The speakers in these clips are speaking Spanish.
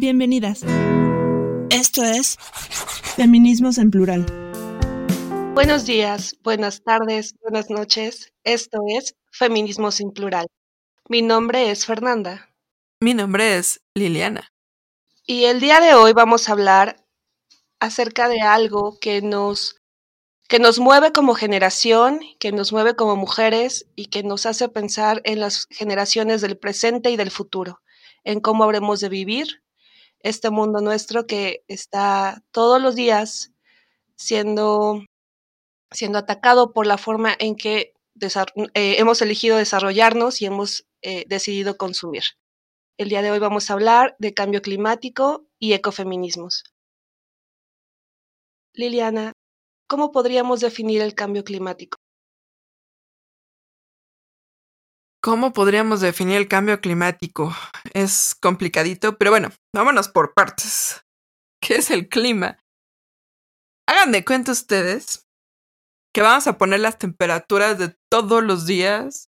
Bienvenidas. Esto es Feminismos en Plural. Buenos días, buenas tardes, buenas noches. Esto es Feminismos en Plural. Mi nombre es Fernanda. Mi nombre es Liliana. Y el día de hoy vamos a hablar acerca de algo que nos que nos mueve como generación, que nos mueve como mujeres y que nos hace pensar en las generaciones del presente y del futuro, en cómo habremos de vivir este mundo nuestro que está todos los días siendo, siendo atacado por la forma en que eh, hemos elegido desarrollarnos y hemos eh, decidido consumir. El día de hoy vamos a hablar de cambio climático y ecofeminismos. Liliana, ¿cómo podríamos definir el cambio climático? ¿Cómo podríamos definir el cambio climático? Es complicadito, pero bueno, vámonos por partes. ¿Qué es el clima? Hagan de cuenta ustedes que vamos a poner las temperaturas de todos los días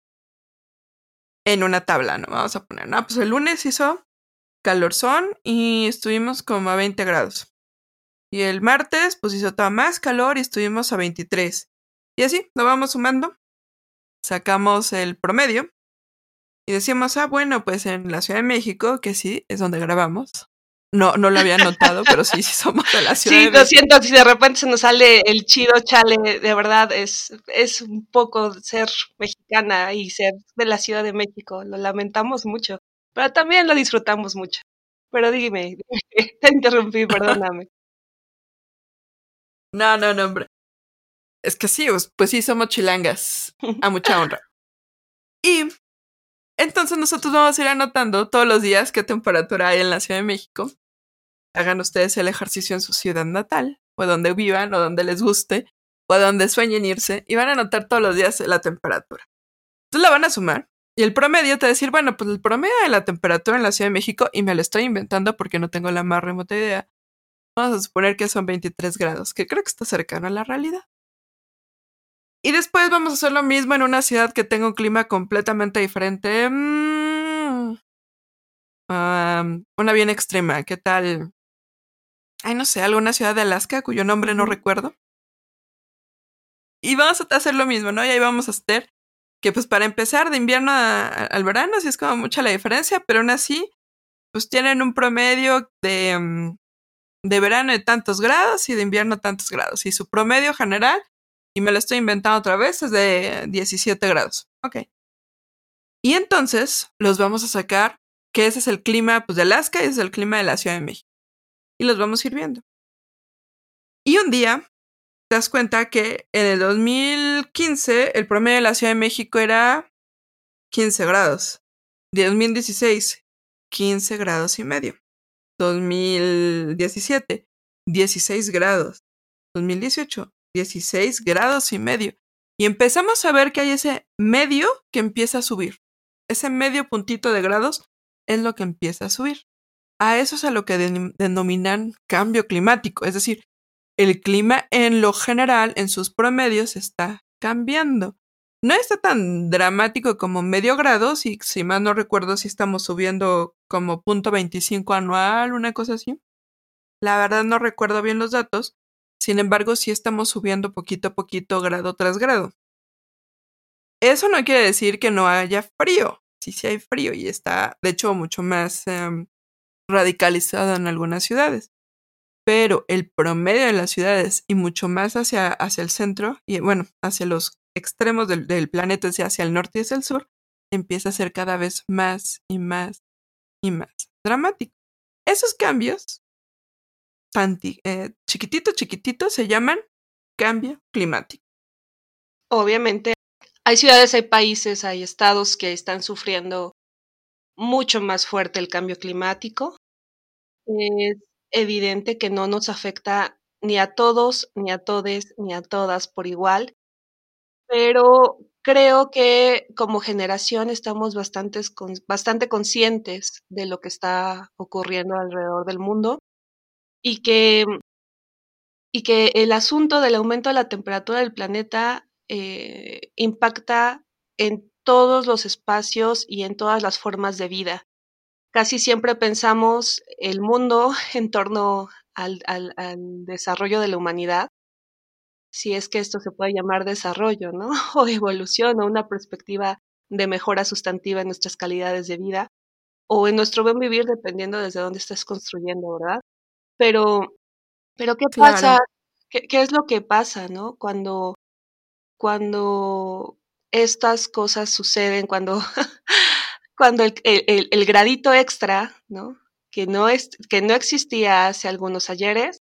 en una tabla, ¿no? Vamos a poner, no, pues el lunes hizo calorzón y estuvimos como a 20 grados. Y el martes, pues hizo toda más calor y estuvimos a 23. Y así, lo vamos sumando. Sacamos el promedio y decíamos, ah, bueno, pues en la Ciudad de México, que sí, es donde grabamos. No, no lo había notado, pero sí, sí somos de la Ciudad sí, de México. Sí, lo siento, si de repente se nos sale el chido chale, de verdad, es, es un poco ser mexicana y ser de la Ciudad de México. Lo lamentamos mucho, pero también lo disfrutamos mucho. Pero dime, te interrumpí, perdóname. No, no, no, hombre. Es que sí, pues, pues sí, somos chilangas, a mucha honra. Y entonces nosotros vamos a ir anotando todos los días qué temperatura hay en la Ciudad de México. Hagan ustedes el ejercicio en su ciudad natal, o donde vivan, o donde les guste, o donde sueñen irse, y van a anotar todos los días la temperatura. Entonces la van a sumar, y el promedio te va a decir, bueno, pues el promedio de la temperatura en la Ciudad de México, y me lo estoy inventando porque no tengo la más remota idea, vamos a suponer que son 23 grados, que creo que está cercano a la realidad. Y después vamos a hacer lo mismo en una ciudad que tenga un clima completamente diferente. Mm, una bien extrema. ¿Qué tal? Ay, no sé, alguna ciudad de Alaska cuyo nombre no recuerdo. Y vamos a hacer lo mismo, ¿no? Y ahí vamos a hacer que pues para empezar de invierno al verano sí es como mucha la diferencia, pero aún así pues tienen un promedio de, mm, de verano de tantos grados y de invierno tantos grados. Y su promedio general y me lo estoy inventando otra vez, es de 17 grados. Ok. Y entonces los vamos a sacar, que ese es el clima pues, de Alaska y ese es el clima de la Ciudad de México. Y los vamos a ir viendo. Y un día te das cuenta que en el 2015 el promedio de la Ciudad de México era 15 grados. De 2016, 15 grados y medio. 2017, 16 grados. 2018, 16 grados y medio. Y empezamos a ver que hay ese medio que empieza a subir. Ese medio puntito de grados es lo que empieza a subir. A eso es a lo que denominan cambio climático. Es decir, el clima en lo general, en sus promedios, está cambiando. No está tan dramático como medio grado, si, si mal no recuerdo si estamos subiendo como punto 25 anual, una cosa así. La verdad no recuerdo bien los datos, sin embargo, sí estamos subiendo poquito a poquito, grado tras grado. Eso no quiere decir que no haya frío. Sí, sí hay frío y está, de hecho, mucho más em, radicalizado en algunas ciudades. Pero el promedio de las ciudades y mucho más hacia, hacia el centro, y bueno, hacia los extremos del, del planeta, hacia el norte y hacia el sur, empieza a ser cada vez más y más y más dramático. Esos cambios eh, chiquitito, chiquitito, se llaman cambio climático. Obviamente, hay ciudades, hay países, hay estados que están sufriendo mucho más fuerte el cambio climático. Es evidente que no nos afecta ni a todos, ni a todes, ni a todas por igual, pero creo que como generación estamos bastantes, bastante conscientes de lo que está ocurriendo alrededor del mundo y que, y que el asunto del aumento de la temperatura del planeta eh, impacta en todos los espacios y en todas las formas de vida. casi siempre pensamos el mundo en torno al, desarrollo de la humanidad, si es que esto se puede llamar desarrollo, ¿no? O evolución o una perspectiva de mejora sustantiva en nuestras calidades de vida o en nuestro buen vivir, dependiendo desde dónde estés construyendo, ¿verdad? Pero, pero ¿qué pasa? ¿Qué, ¿Qué, es lo que pasa, no? Cuando, cuando estas cosas suceden, cuando, cuando el, el, el, gradito extra, ¿no? Que no, es, que no existía hace algunos ayeres,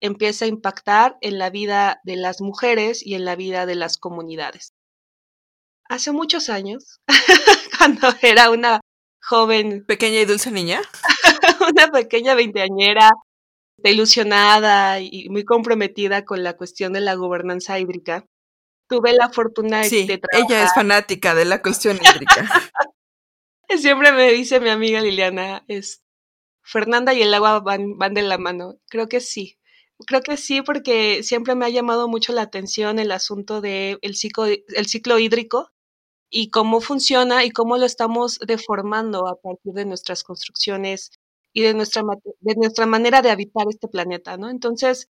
empieza a impactar en la vida de las mujeres y en la vida de las comunidades. Hace muchos años, cuando era una joven. Pequeña y dulce niña. una pequeña veinteañera, ilusionada y muy comprometida con la cuestión de la gobernanza hídrica. Tuve la fortuna sí, de trabajar. Ella es fanática de la cuestión hídrica. Siempre me dice mi amiga Liliana, es Fernanda y el agua van, van de la mano. Creo que sí. Creo que sí, porque siempre me ha llamado mucho la atención el asunto del el ciclo, el ciclo hídrico y cómo funciona y cómo lo estamos deformando a partir de nuestras construcciones y de nuestra, de nuestra manera de habitar este planeta, ¿no? Entonces,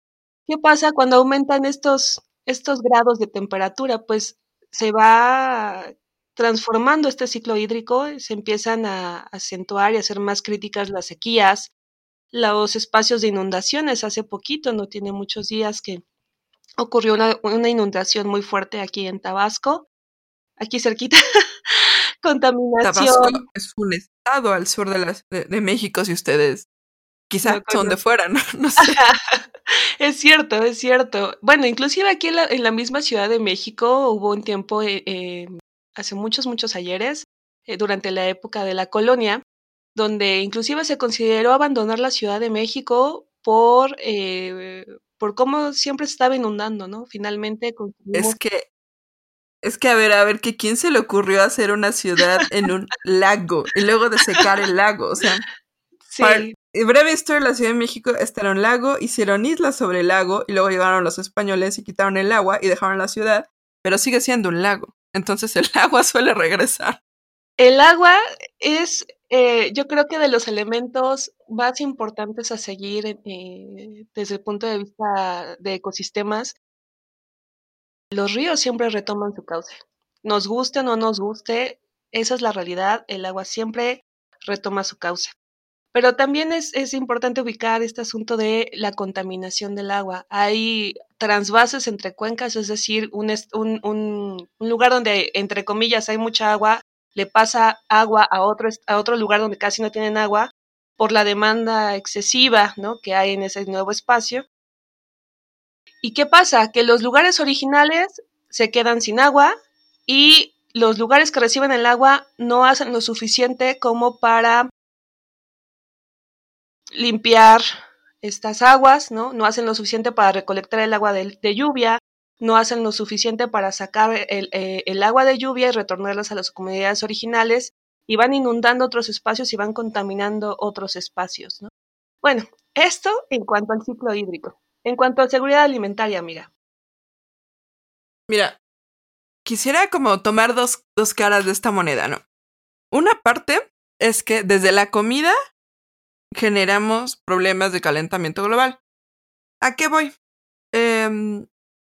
¿qué pasa cuando aumentan estos, estos grados de temperatura? Pues se va transformando este ciclo hídrico, se empiezan a acentuar y a ser más críticas las sequías, los espacios de inundaciones. Hace poquito, no tiene muchos días que ocurrió una, una inundación muy fuerte aquí en Tabasco aquí cerquita. Contaminación. Tabasco es un estado al sur de, las, de, México, si ustedes quizá son de fuera, ¿no? no sé. es cierto, es cierto. Bueno, inclusive aquí en la, en la misma Ciudad de México hubo un tiempo, eh, eh, hace muchos, muchos ayeres, eh, durante la época de la colonia, donde inclusive se consideró abandonar la Ciudad de México por, eh, por cómo siempre se estaba inundando, ¿no? Finalmente Es que es que a ver, a ver, que quién se le ocurrió hacer una ciudad en un lago y luego de secar el lago, o sea. Sí. Para, breve historia, la Ciudad de México está en un lago, hicieron islas sobre el lago y luego llegaron los españoles y quitaron el agua y dejaron la ciudad, pero sigue siendo un lago. Entonces el agua suele regresar. El agua es, eh, yo creo que de los elementos más importantes a seguir eh, desde el punto de vista de ecosistemas los ríos siempre retoman su cauce. Nos guste o no nos guste, esa es la realidad, el agua siempre retoma su cauce. Pero también es, importante ubicar este asunto de la contaminación del agua. Hay transvases entre cuencas, es decir, un lugar donde, entre comillas, hay mucha agua, le pasa agua a otro, a otro lugar donde casi no tienen agua por la demanda excesiva ¿no? que hay en ese nuevo espacio. ¿Y qué pasa? Que los lugares originales se quedan sin agua y los lugares que reciben el agua no hacen lo suficiente como para limpiar estas aguas, ¿no? No hacen lo suficiente para recolectar el agua de, lluvia, no hacen lo suficiente para sacar el, eh, el, agua de lluvia y retornarlas a las comunidades originales y van inundando otros espacios y van contaminando otros espacios, ¿no? Bueno, esto en cuanto al ciclo hídrico. En cuanto a seguridad alimentaria, mira. Mira, quisiera como tomar dos, dos caras de esta moneda, ¿no? Una parte es que desde la comida generamos problemas de calentamiento global. ¿A qué voy? Eh,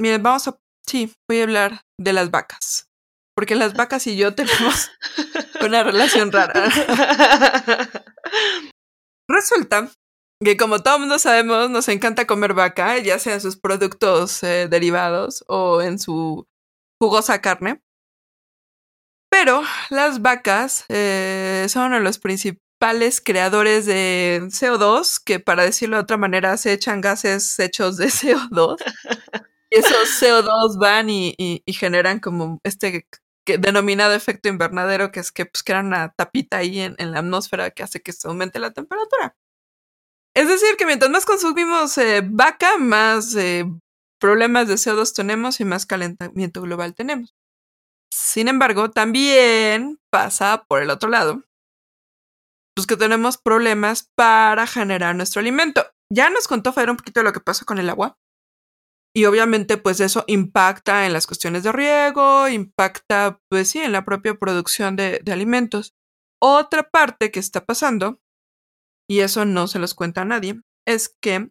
miren, vamos a... Sí, voy a hablar de las vacas. Porque las vacas y yo tenemos una relación rara. Resulta que como todo mundo sabemos, nos encanta comer vaca, ya sea en sus productos eh, derivados o en su jugosa carne. Pero las vacas eh, son uno de los principales creadores de CO2, que para decirlo de otra manera se echan gases hechos de CO2. y esos CO2 van y, generan como este que, denominado efecto invernadero, que es que pues, crean una tapita ahí en la atmósfera que hace que se aumente la temperatura. Es decir, que mientras más consumimos eh, vaca, más eh, problemas de CO2 tenemos y más calentamiento global tenemos. Sin embargo, también pasa por el otro lado, pues que tenemos problemas para generar nuestro alimento. Ya nos contó Fer un poquito de lo que pasa con el agua. Y obviamente, pues eso impacta en las cuestiones de riego, impacta, pues sí, en la propia producción de, de alimentos. otra parte que está pasando, y eso no se los cuenta a nadie, es que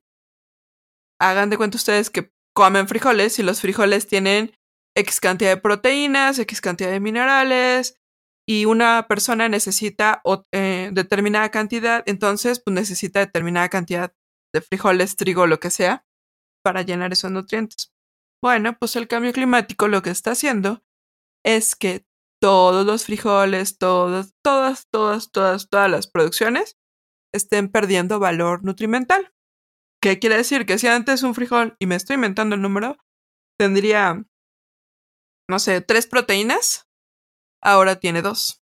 hagan de cuenta ustedes que comen frijoles y los frijoles tienen X cantidad de proteínas, X cantidad de minerales, y una persona necesita eh, determinada cantidad, entonces pues necesita determinada cantidad de frijoles, trigo, lo que sea, para llenar esos nutrientes. Bueno, pues el cambio climático lo que está haciendo es que todos los frijoles, todas, todas, todas, todas, todas las producciones estén perdiendo valor nutrimental. ¿Qué quiere decir? Que si antes un frijol, y me estoy inventando el número, tendría, no sé, tres proteínas, ahora tiene dos.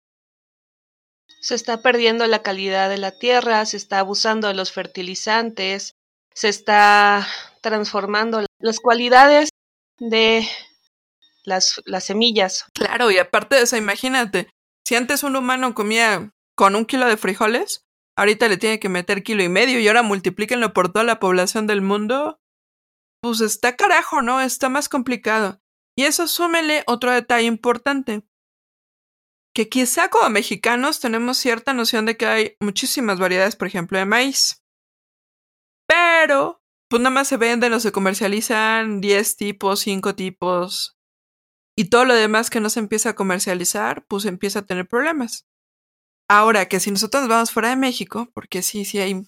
Se está perdiendo la calidad de la tierra, se está abusando de los fertilizantes, se está transformando las cualidades de las, las semillas. Claro, y aparte de eso, imagínate, si antes un humano comía con un kilo de frijoles, ahorita le tiene que meter kilo y medio y ahora multiplíquenlo por toda la población del mundo, pues está carajo, ¿no? Está más complicado. Y eso súmele otro detalle importante que quizá como mexicanos tenemos cierta noción de que hay muchísimas variedades, por ejemplo, de maíz. Pero, pues nada más se venden o se comercializan 10 tipos, 5 tipos. Y todo lo demás que no se empieza a comercializar, pues empieza a tener problemas. Ahora que si nosotros nos vamos fuera de México, porque sí, sí hay...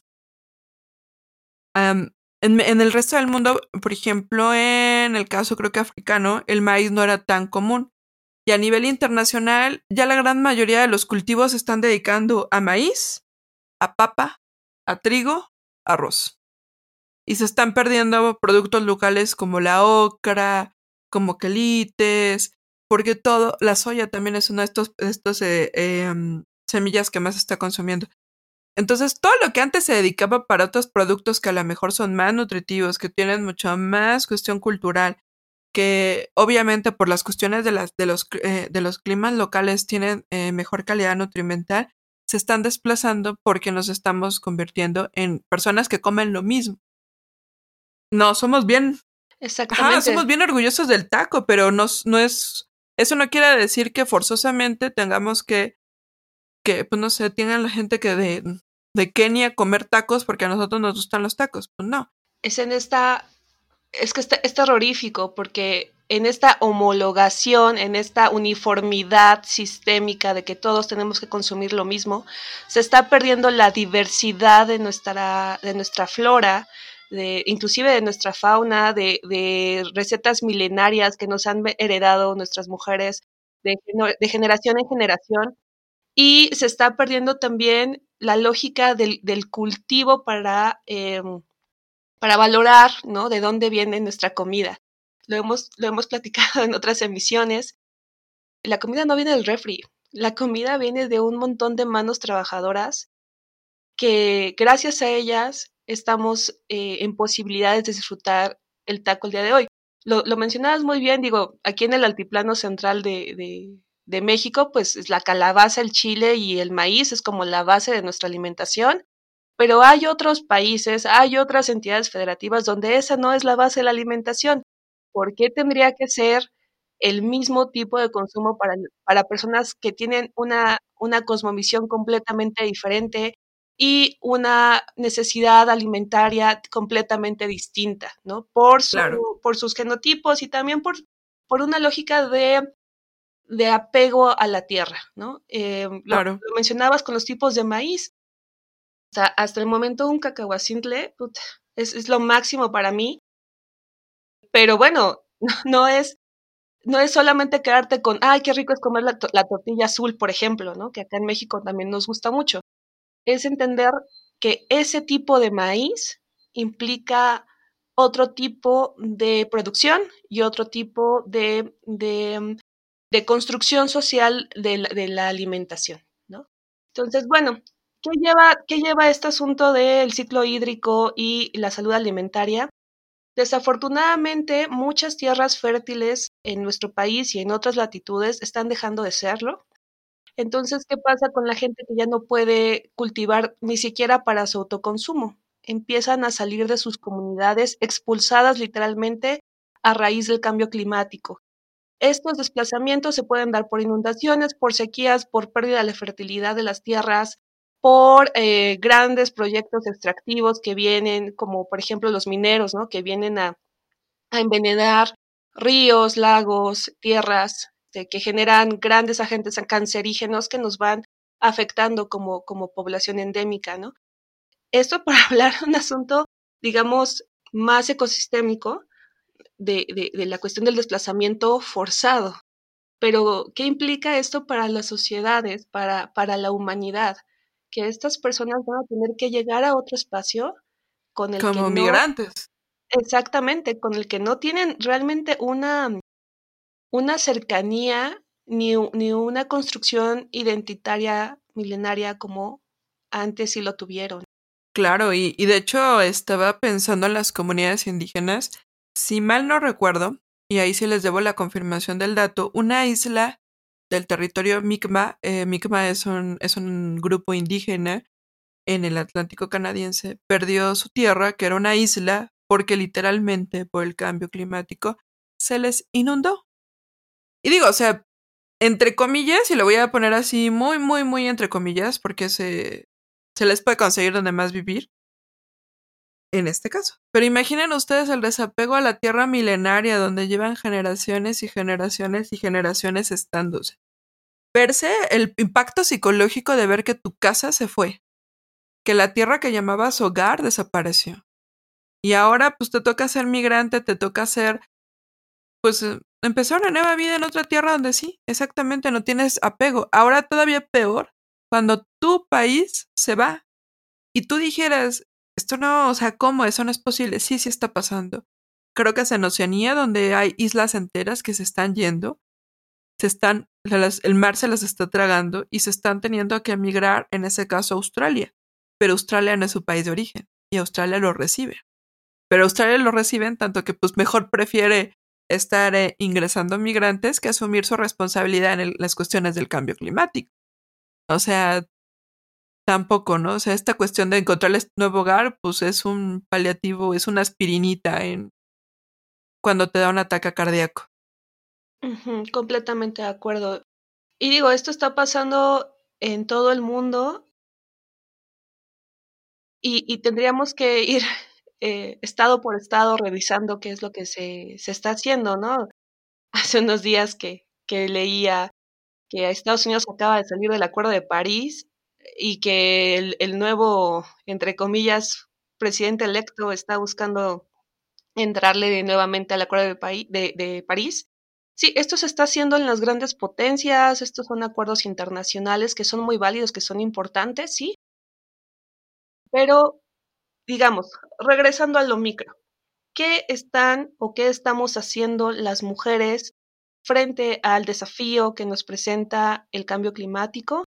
en, el resto del mundo, por ejemplo, en el caso creo que africano, el maíz no era tan común. Y a nivel internacional, ya la gran mayoría de los cultivos se están dedicando a maíz, a papa, a trigo, arroz. Y se están perdiendo productos locales como la ocra, como quelites, porque todo, la soya también es una de estos, estos eh, em, semillas que más está consumiendo. Entonces, todo lo que antes se dedicaba para otros productos que a lo mejor son más nutritivos, que tienen mucho más cuestión cultural, que obviamente por las cuestiones de, las, de, los, eh, de los climas locales tienen eh, mejor calidad nutrimental, se están desplazando porque nos estamos convirtiendo en personas que comen lo mismo. No, somos bien. Exactamente. somos bien orgullosos del taco, pero no, no es. Eso no quiere decir que forzosamente tengamos que. Que, pues no sé, tengan la gente que de, de Kenia comer tacos porque a nosotros nos gustan los tacos. Pues no. Es en esta es que es terrorífico porque en esta homologación, en esta uniformidad sistémica de que todos tenemos que consumir lo mismo, se está perdiendo la diversidad de nuestra, de nuestra flora, de, inclusive de nuestra fauna, de, de recetas milenarias que nos han heredado nuestras mujeres de, de generación en generación. Y se está perdiendo también la lógica del, del cultivo para... Eh, para valorar, ¿no? De dónde viene nuestra comida. Lo hemos, lo hemos platicado en otras emisiones. La comida no viene del refri. La comida viene de un montón de manos trabajadoras que gracias a ellas estamos eh, en posibilidades de disfrutar el taco el día de hoy. Lo, lo mencionabas muy bien, digo, aquí en el altiplano central de, de, de México, pues la calabaza, el chile y el maíz es como la base de nuestra alimentación pero hay otros países, hay otras entidades federativas donde esa no es la base de la alimentación. ¿Por qué tendría que ser el mismo tipo de consumo para, para personas que tienen una, una cosmovisión completamente diferente y una necesidad alimentaria completamente distinta, ¿no? Por, su, por sus genotipos y también por, por una lógica de, de apego a la tierra, ¿no? Eh, lo, mencionabas con los tipos de maíz hasta el momento un cacahuacintle es, es lo máximo para mí. Pero bueno, no, es, no es solamente quedarte con, ay, qué rico es comer la, la, tortilla azul, por ejemplo, ¿no? Que acá en México también nos gusta mucho. Es entender que ese tipo de maíz implica otro tipo de producción y otro tipo de, de, de construcción social de la, de la alimentación, ¿no? Entonces, bueno, ¿Qué lleva, ¿Qué lleva este asunto del ciclo hídrico y la salud alimentaria? Desafortunadamente, muchas tierras fértiles en nuestro país y en otras latitudes están dejando de serlo. Entonces, ¿qué pasa con la gente que ya no puede cultivar ni siquiera para su autoconsumo? Empiezan a salir de sus comunidades expulsadas literalmente a raíz del cambio climático. Estos desplazamientos se pueden dar por inundaciones, por sequías, por pérdida de la fertilidad de las tierras, por eh, grandes proyectos extractivos que vienen, como por ejemplo los mineros, ¿no? que vienen a, envenenar ríos, lagos, tierras, que generan grandes agentes cancerígenos que nos van afectando como, como población endémica. ¿no? Esto para hablar de un asunto, digamos, más ecosistémico, de, la cuestión del desplazamiento forzado. Pero, ¿qué implica esto para las sociedades, para, para la humanidad? Que estas personas van a tener que llegar a otro espacio con el Como migrantes. exactamente, con el que no tienen realmente una, una cercanía ni, ni una construcción identitaria milenaria como antes sí lo tuvieron. Claro, y, y, de hecho estaba pensando en las comunidades indígenas si mal no recuerdo, y ahí sí les debo la confirmación del dato, una isla del territorio Mi'kmaq, eh, Mi'kmaq es un, es un grupo indígena en el Atlántico canadiense, perdió su tierra, que era una isla, porque literalmente por el cambio climático se les inundó. Y digo, o sea, entre comillas, y lo voy a poner así muy, muy, muy entre comillas, porque se, se les puede conseguir donde más vivir, en este caso. Pero imaginen ustedes el desapego a la tierra milenaria donde llevan generaciones y generaciones y generaciones estándose. Verse el impacto psicológico de ver que tu casa se fue, que la tierra que llamabas hogar desapareció. Y ahora pues te toca ser migrante, te toca ser, pues eh, empezar una nueva vida en otra tierra donde sí, exactamente, no tienes apego. Ahora todavía peor, cuando tu país se va y tú dijeras, esto no, o sea, ¿cómo? Eso no es posible. Sí, sí está pasando. Creo que es en Oceanía donde hay islas enteras que se están yendo, se están, el mar se las está tragando y se están teniendo que emigrar, en ese caso, a Australia. Pero Australia no es su país de origen y Australia lo recibe. Pero Australia lo recibe en tanto que pues mejor prefiere estar eh, ingresando migrantes que asumir su responsabilidad en las cuestiones del cambio climático. O sea, tampoco, ¿no? O sea, esta cuestión de encontrarles nuevo hogar, pues es un paliativo, es una aspirinita en cuando te da un ataque cardíaco. completamente de acuerdo. Y digo, esto está pasando en todo el mundo y, tendríamos que ir eh, estado por estado revisando qué es lo que se, se está haciendo, ¿no? Hace unos días que, que leía que Estados Unidos acaba de salir del Acuerdo de París y que el, nuevo, entre comillas, presidente electo está buscando entrarle nuevamente al Acuerdo de, de, París. Sí, esto se está haciendo en las grandes potencias, estos son acuerdos internacionales que son muy válidos, que son importantes, sí. Pero, digamos, regresando a lo micro, ¿qué están o qué estamos haciendo las mujeres frente al desafío que nos presenta el cambio climático?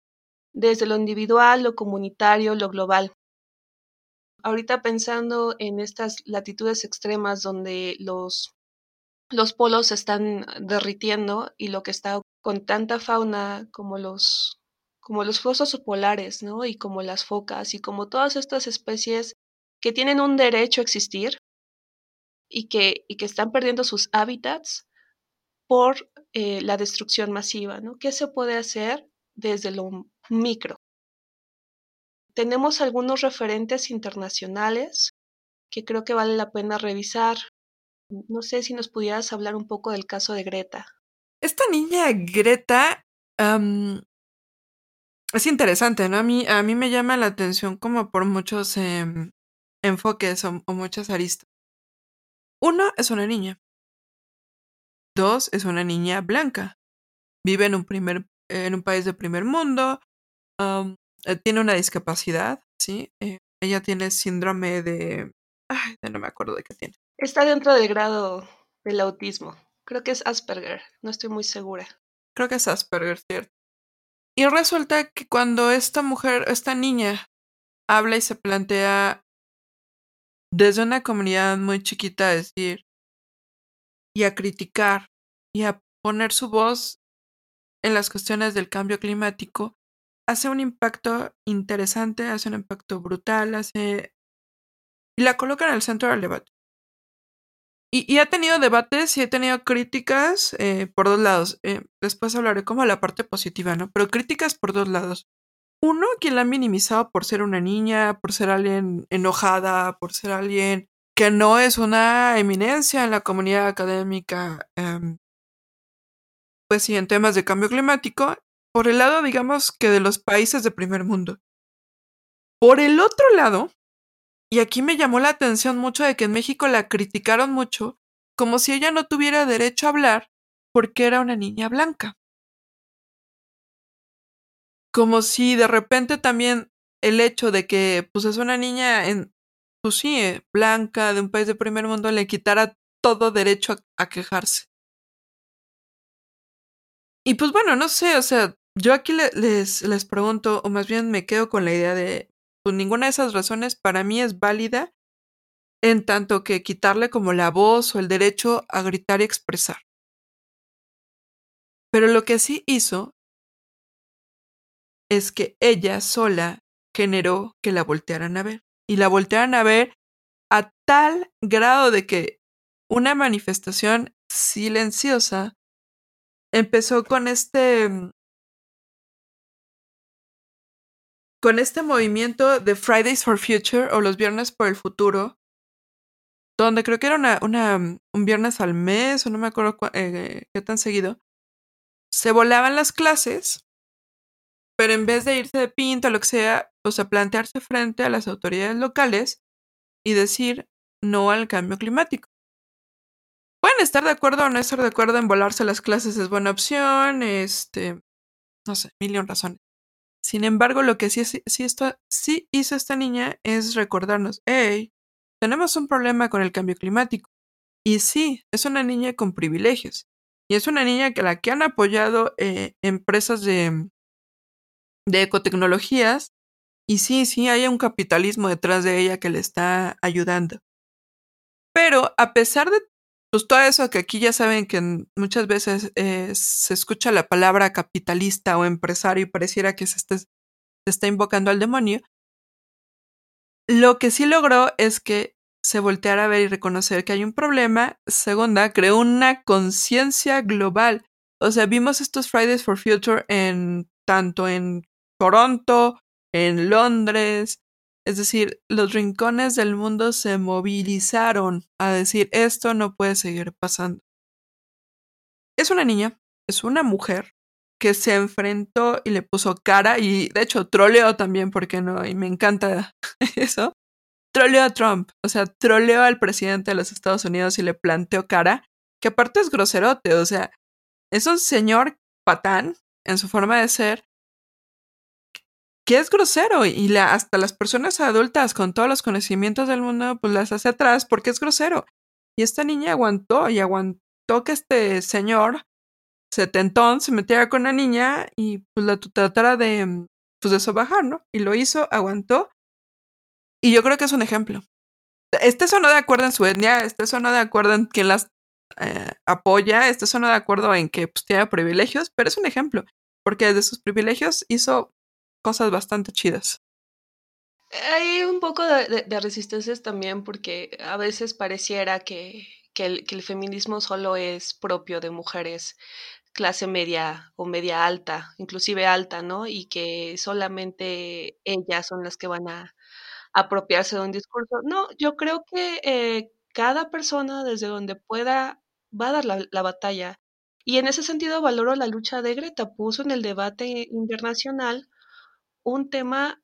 Desde lo individual, lo comunitario, lo global. Ahorita pensando en estas latitudes extremas donde los, los polos se están derritiendo y lo que está con tanta fauna como los, como los fosos polares, ¿no? Y como las focas y como todas estas especies que tienen un derecho a existir y que, y que están perdiendo sus hábitats por eh, la destrucción masiva, ¿no? ¿Qué se puede hacer desde lo micro. Tenemos algunos referentes internacionales que creo que vale la pena revisar. No sé si nos pudieras hablar un poco del caso de Greta. Esta niña Greta es interesante, ¿no? A mí, a mí me llama la atención como por muchos em, enfoques o, o muchas aristas. Uno, es una niña. Dos, es una niña blanca. Vive en un primer en un país de primer mundo, eh, tiene una discapacidad, ¿sí? Eh, ella tiene síndrome de... Ay, no me acuerdo de qué tiene. Está dentro del grado del autismo. Creo que es Asperger, no estoy muy segura. Creo que es Asperger, cierto. Y resulta que cuando esta mujer, esta niña, habla y se plantea desde una comunidad muy chiquita decir y a criticar y a poner su voz en las cuestiones del cambio climático, hace un impacto interesante, hace un impacto brutal, hace... y la coloca en el centro del debate. y, ha tenido debates y ha tenido críticas eh, por dos lados. Eh, después hablaré como la parte positiva, ¿no? Pero críticas por dos lados. Uno, quien la ha minimizado por ser una niña, por ser alguien enojada, por ser alguien que no es una eminencia en la comunidad académica, em, pues sí, en temas de cambio climático, por el lado, digamos, que de los países de primer mundo. Por el otro lado, y aquí me llamó la atención mucho de que en México la criticaron mucho, como si ella no tuviera derecho a hablar porque era una niña blanca. Como si de repente también el hecho de que pues es una niña en pues sí, eh, blanca de un país de primer mundo le quitara todo derecho a, quejarse. Y pues bueno, no sé, o sea, yo aquí les, les pregunto, o más bien me quedo con la idea de, pues ninguna de esas razones para mí es válida en tanto que quitarle como la voz o el derecho a gritar y expresar. Pero lo que sí hizo es que ella sola generó que la voltearan a ver. Y la voltearan a ver a tal grado de que una manifestación silenciosa empezó con este con este movimiento de Fridays for Future o los Viernes por el Futuro, donde creo que era una, un viernes al mes o no me acuerdo eh, qué tan seguido, se volaban las clases, pero en vez de irse de pinta o lo que sea, o sea, plantearse frente a las autoridades locales y decir no al cambio climático. Pueden estar de acuerdo o no estar de acuerdo en volarse las clases es buena opción, este, no sé, millón razones. Sin embargo, lo que sí, esto, sí hizo esta niña es recordarnos, hey, tenemos un problema con el cambio climático. Y sí, es una niña con privilegios. Y es una niña que la que han apoyado eh, empresas de, de ecotecnologías. Y sí, sí, hay un capitalismo detrás de ella que le está ayudando. Pero a pesar de pues todo eso que aquí ya saben que muchas veces eh, se escucha la palabra capitalista o empresario y pareciera que se, se está invocando al demonio, lo que sí logró es que se volteara a ver y reconocer que hay un problema. Segunda, creó una conciencia global. O sea, vimos estos Fridays for Future en tanto en Toronto, en Londres, es decir, los rincones del mundo se movilizaron a decir esto no puede seguir pasando. Es una niña, es una mujer que se enfrentó y le puso cara y de hecho troleó también, porque no? Y me encanta eso. Troleó a Trump, o sea, troleó al presidente de los Estados Unidos y le planteó cara, que aparte es groserote, o sea, es un señor patán en su forma de ser que es grosero y la, hasta las personas adultas con todos los conocimientos del mundo pues las hace atrás porque es grosero. Y esta niña aguantó y aguantó que este señor setentón se metiera con la niña y pues la tratara de pues de sobajar, ¿no? Y lo hizo, aguantó. Y yo creo que es un ejemplo. Este eso no de acuerdo en su etnia, este eso no de acuerdo en quién las eh, apoya, este eso no de acuerdo en que pues, tiene privilegios, pero es un ejemplo, porque desde sus privilegios hizo cosas bastante chidas. Hay un poco de, resistencias también porque a veces pareciera que, el, feminismo solo es propio de mujeres clase media o media alta, inclusive alta, ¿no? Y que solamente ellas son las que van a apropiarse de un discurso. No, yo creo que eh, cada persona desde donde pueda va a dar la, la, batalla. Y en ese sentido valoro la lucha de Greta. Puso en el debate internacional un tema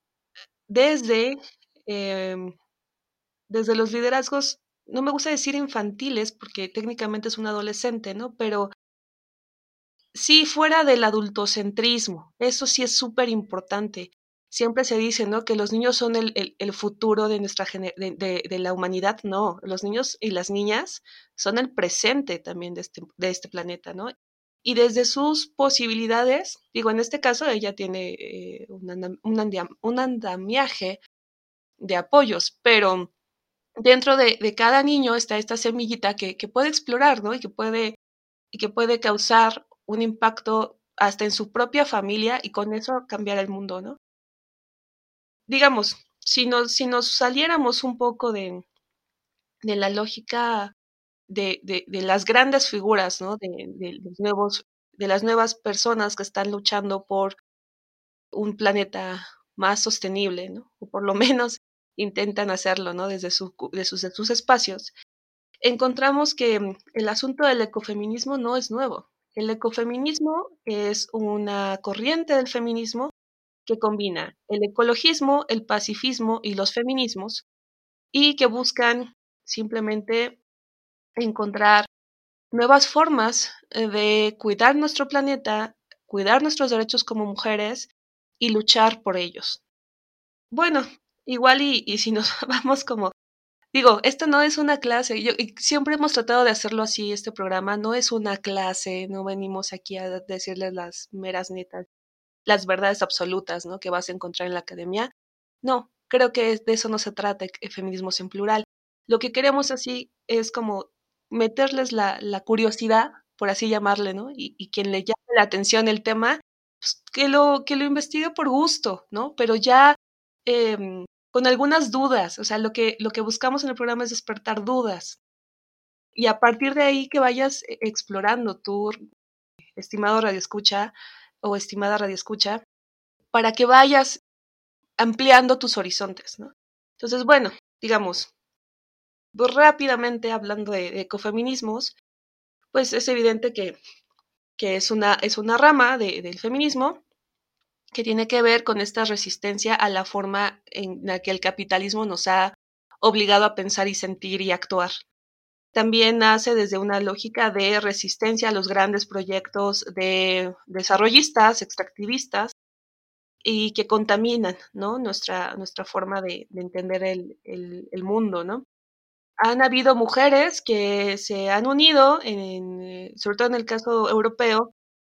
desde, em, desde los liderazgos, no me gusta decir infantiles, porque técnicamente es un adolescente, ¿no? Pero sí fuera del adultocentrismo, eso sí es súper importante. Siempre se dice, ¿no? Que los niños son el, el, futuro de nuestra de, de, la humanidad. No, los niños y las niñas son el presente también de este, de este planeta, ¿no? Y desde sus posibilidades, digo, en este caso ella tiene eh, un, andamiaje de apoyos, pero dentro de, cada niño está esta semillita que, puede explorar, ¿no? Y que puede, y que puede causar un impacto hasta en su propia familia y con eso cambiar el mundo, ¿no? Digamos, si nos, si nos saliéramos un poco de, de la lógica de, de, las grandes figuras, ¿no? De, los nuevos, de las nuevas personas que están luchando por un planeta más sostenible, ¿no? O por lo menos intentan hacerlo, ¿no? Desde, su, sus, de sus espacios. Encontramos que mm, el asunto del ecofeminismo no es nuevo. El ecofeminismo es una corriente del feminismo que combina el ecologismo, el pacifismo y los feminismos y que buscan simplemente encontrar nuevas formas eh, de cuidar nuestro planeta, cuidar nuestros derechos como mujeres y luchar por ellos. Bueno, igual y, si nos vamos como Digo, esto no es una clase. Yo, siempre hemos tratado de hacerlo así, este programa. No es una clase, no venimos aquí a decirles las meras netas, las verdades absolutas, ¿no? Que vas a encontrar en la academia. No, creo que de eso no se trata, el feminismo en plural. Lo que queremos así es como meterles la, la curiosidad, por así llamarle, ¿no? Y, y, quien le llame la atención el tema, pues que lo, que lo investigue por gusto, ¿no? Pero ya eh, con algunas dudas. O sea, lo que, lo que buscamos en el programa es despertar dudas. Y a partir de ahí que vayas e, explorando tú, estimado Radio Escucha o estimada Radio Escucha, para que vayas ampliando tus horizontes, ¿no? Entonces, bueno, digamos, pues rápidamente hablando de, ecofeminismos, pues es evidente que, que es, una, es una rama de, del feminismo que tiene que ver con esta resistencia a la forma en la que el capitalismo nos ha obligado a pensar y sentir y actuar. También nace desde una lógica de resistencia a los grandes proyectos de desarrollistas, extractivistas, y que contaminan ¿no? nuestra, nuestra forma de, de entender el, el, el, mundo. ¿no? Han habido mujeres que se han unido, en, sobre todo en el caso europeo,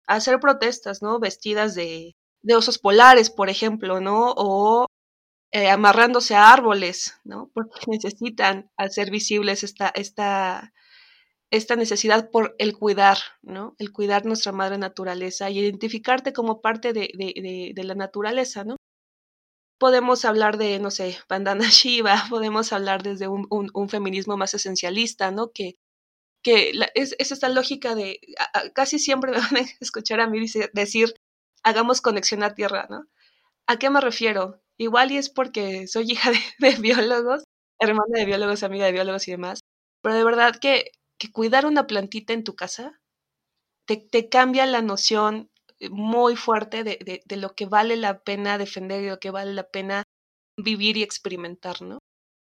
a hacer protestas, ¿no? vestidas de, osos polares, por ejemplo, ¿no? O eh, amarrándose a árboles, ¿no? Porque necesitan hacer visibles esta, esta, esta necesidad por el cuidar, ¿no? El cuidar nuestra madre naturaleza y identificarte como parte de la naturaleza, ¿no? Podemos hablar de, no sé, Bandana Shiva, podemos hablar desde un, un, feminismo más esencialista, ¿no? Que, que la, es, es, esta lógica de, casi siempre me van a escuchar a mí decir, hagamos conexión a tierra, ¿no? ¿A qué me refiero? Igual y es porque soy hija de, de biólogos, hermana de biólogos, amiga de biólogos y demás, pero de verdad que, que cuidar una plantita en tu casa te, te cambia la noción muy fuerte de, de, de, lo que vale la pena defender y lo que vale la pena vivir y experimentar, ¿no?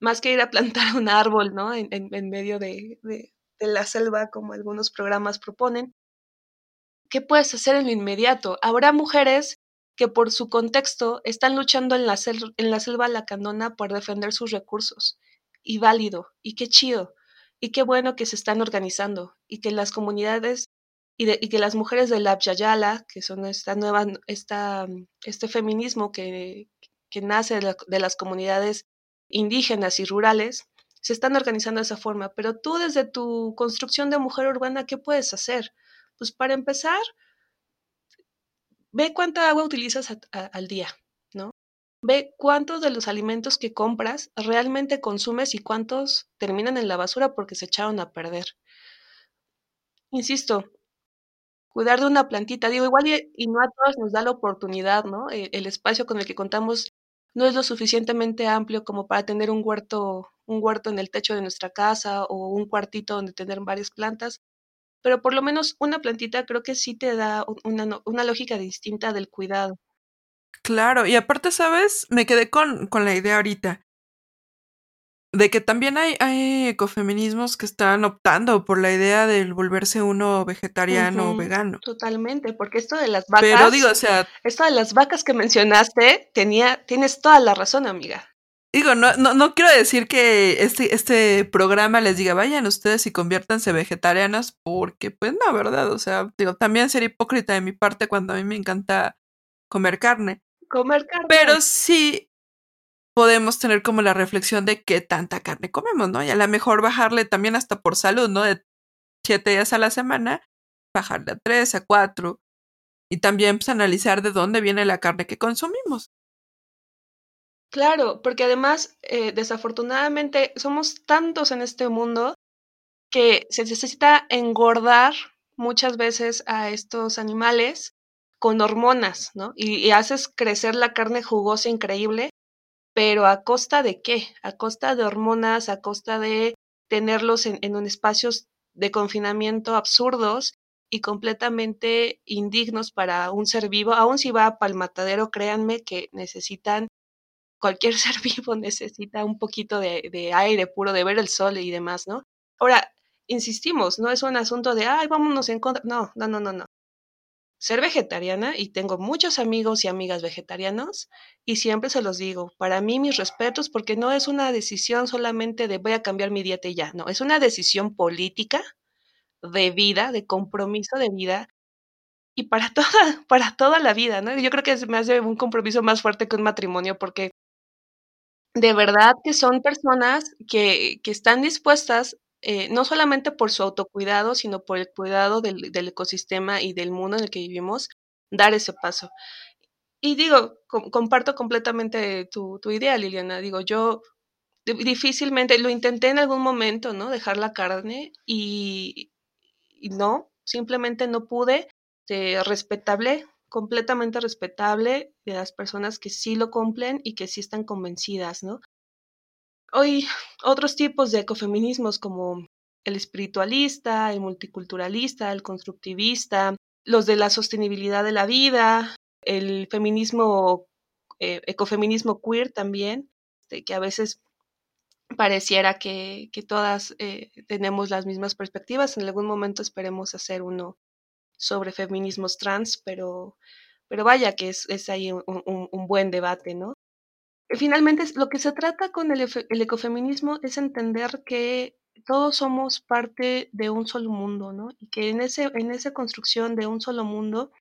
Más que ir a plantar un árbol, ¿no? En, en, en medio de, de, la selva, como algunos programas proponen, ¿qué puedes hacer en lo inmediato? Habrá mujeres que por su contexto están luchando en la, sel en la selva lacandona por defender sus recursos. Y válido, y qué chido, y qué bueno que se están organizando, y que las comunidades y, de, y que las mujeres de la Abyayala, que son esta nueva, esta, este feminismo que, que nace de, la, de las comunidades indígenas y rurales, se están organizando de esa forma. Pero tú desde tu construcción de mujer urbana, ¿qué puedes hacer? Pues para empezar, ve cuánta agua utilizas al día, ¿no? Ve cuántos de los alimentos que compras realmente consumes y cuántos terminan en la basura porque se echaron a perder. Insisto, cuidar de una plantita, digo, igual y, no a todos nos da la oportunidad, ¿no? El, el, espacio con el que contamos no es lo suficientemente amplio como para tener un huerto, un huerto en el techo de nuestra casa o un cuartito donde tener varias plantas pero por lo menos una plantita creo que sí te da una, una lógica distinta del cuidado. Claro, y aparte, ¿sabes? Me quedé con, con la idea ahorita de que también hay, hay ecofeminismos que están optando por la idea del volverse uno vegetariano uh -huh, o vegano. Totalmente, porque esto de las vacas. Pero digo, o sea. Esto de las vacas que mencionaste, tenía, tienes toda la razón, amiga. Digo, no, no, no quiero decir que este, este programa les diga, vayan ustedes y conviértanse vegetarianas, porque pues no, ¿verdad? O sea, digo, también sería hipócrita de mi parte cuando a mí me encanta comer carne. Comer carne. Pero sí podemos tener como la reflexión de qué tanta carne comemos, ¿no? Y a lo mejor bajarle también hasta por salud, ¿no? De siete días a la semana, bajarle a tres, a cuatro. Y también pues, analizar de dónde viene la carne que consumimos. Claro, porque además, eh, desafortunadamente, somos tantos en este mundo que se necesita engordar muchas veces a estos animales con hormonas, ¿no? Y, haces crecer la carne jugosa increíble, pero ¿a costa de qué? A costa de hormonas, a costa de tenerlos en, en espacios de confinamiento absurdos y completamente indignos para un ser vivo, aun si va para el matadero, créanme que necesitan, cualquier ser vivo necesita un poquito de, de, aire puro, de ver el sol y demás, ¿no? Ahora, insistimos, no es un asunto de, ay, vámonos en contra, no, no, no, no, no. Ser vegetariana, y tengo muchos amigos y amigas vegetarianos, y siempre se los digo, para mí mis respetos, porque no es una decisión solamente de voy a cambiar mi dieta y ya, no, es una decisión política de vida, de compromiso de vida, y para toda, para toda la vida, ¿no? Yo creo que me hace un compromiso más fuerte que un matrimonio, porque de verdad que son personas que, que están dispuestas, eh, no solamente por su autocuidado, sino por el cuidado del, del, ecosistema y del mundo en el que vivimos, dar ese paso. Y digo, comparto completamente tu, tu idea, Liliana. Digo, yo difícilmente, lo intenté en algún momento, ¿no? Dejar la carne y, no, simplemente no pude. Eh, respetable, completamente respetable de las personas que sí lo cumplen y que sí están convencidas, ¿no? Hoy otros tipos de ecofeminismos como el espiritualista, el multiculturalista, el constructivista, los de la sostenibilidad de la vida, el feminismo, eh, ecofeminismo queer también, de que a veces pareciera que, que todas eh, tenemos las mismas perspectivas. En algún momento esperemos hacer uno sobre feminismos trans, pero, pero vaya que es, es ahí un, un, un, buen debate, ¿no? Finalmente, lo que se trata con el, ecofeminismo es entender que todos somos parte de un solo mundo, ¿no? Y que en, ese, en esa construcción de un solo mundo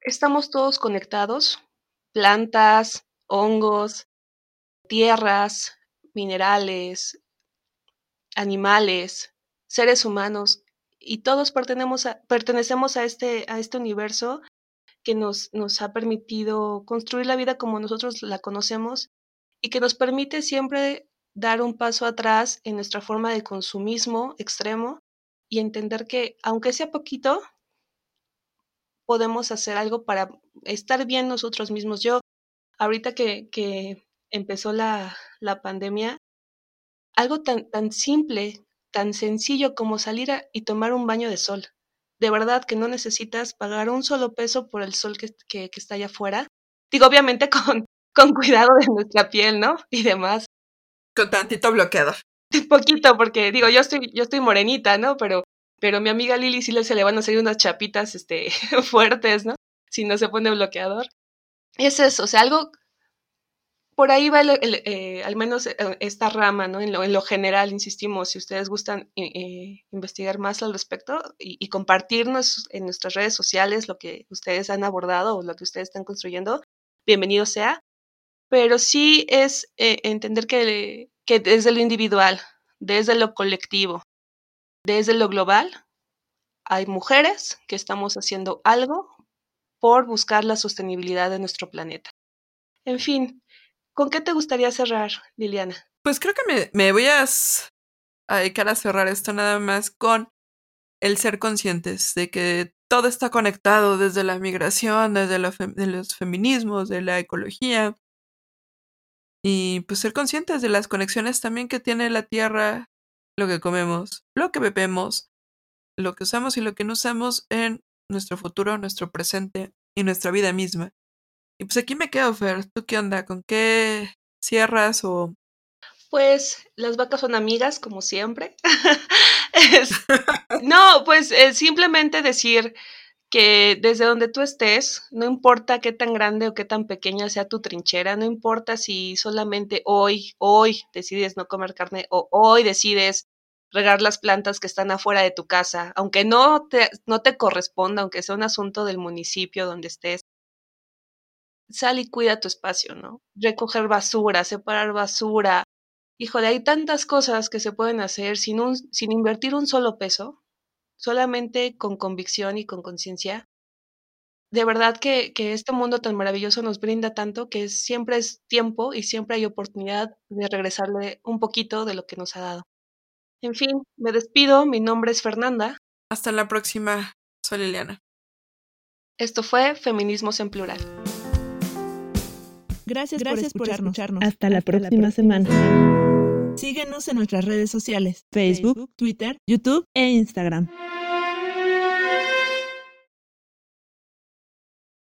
estamos todos conectados, plantas, hongos, tierras, minerales, animales, seres humanos, y todos pertenecemos pertenecemos a, este, a este universo que nos, nos ha permitido construir la vida como nosotros la conocemos y que nos permite siempre dar un paso atrás en nuestra forma de consumismo extremo y entender que, aunque sea poquito, podemos hacer algo para estar bien nosotros mismos. Yo, ahorita que, que empezó la, la pandemia, algo tan, tan simple, tan sencillo como salir y tomar un baño de sol. De verdad que no necesitas pagar un solo peso por el sol que, que, que está allá afuera. Digo, obviamente con, con cuidado de nuestra piel, ¿no? Y demás. Con tantito bloqueador. Un poquito, porque digo, yo estoy, yo estoy morenita, ¿no? Pero, pero mi amiga Lili sí le, se le van a salir unas chapitas este, fuertes, ¿no? Si no se pone bloqueador. Es eso, o sea, algo por ahí va el, el, eh, al menos eh, esta rama, ¿no? En lo, en lo, general, insistimos, si ustedes gustan eh, eh investigar más al respecto y, y, compartirnos en nuestras redes sociales lo que ustedes han abordado o lo que ustedes están construyendo, bienvenido sea. Pero sí es eh, entender que, que desde lo individual, desde lo colectivo, desde lo global, hay mujeres que estamos haciendo algo por buscar la sostenibilidad de nuestro planeta. En fin, ¿Con qué te gustaría cerrar, Liliana? Pues creo que me, me voy a, dedicar a cerrar esto nada más con el ser conscientes de que todo está conectado desde la migración, desde los feminismos, de la ecología. Y pues ser conscientes de las conexiones también que tiene la tierra, lo que comemos, lo que bebemos, lo que usamos y lo que no usamos en nuestro futuro, nuestro presente y nuestra vida misma. Y pues aquí me quedo, Fer. ¿Tú qué onda? ¿Con qué cierras o...? Pues las vacas son amigas, como siempre. es... no, pues simplemente decir que desde donde tú estés, no importa qué tan grande o qué tan pequeña sea tu trinchera, no importa si solamente hoy, hoy decides no comer carne o hoy decides regar las plantas que están afuera de tu casa, aunque no te, no te corresponda, aunque sea un asunto del municipio donde estés, sal y cuida tu espacio, ¿no? Recoger basura, separar basura. Híjole, hay tantas cosas que se pueden hacer sin, un, sin invertir un solo peso, solamente con convicción y con conciencia. De verdad que, que, este mundo tan maravilloso nos brinda tanto que siempre es tiempo y siempre hay oportunidad de regresarle un poquito de lo que nos ha dado. En fin, me despido. Mi nombre es Fernanda. Hasta la próxima. Soy Liliana. Esto fue Feminismos en Plural. Gracias, Gracias por, escucharnos. Hasta, la, próxima semana. Síguenos en nuestras redes sociales, Facebook, Twitter, YouTube e Instagram.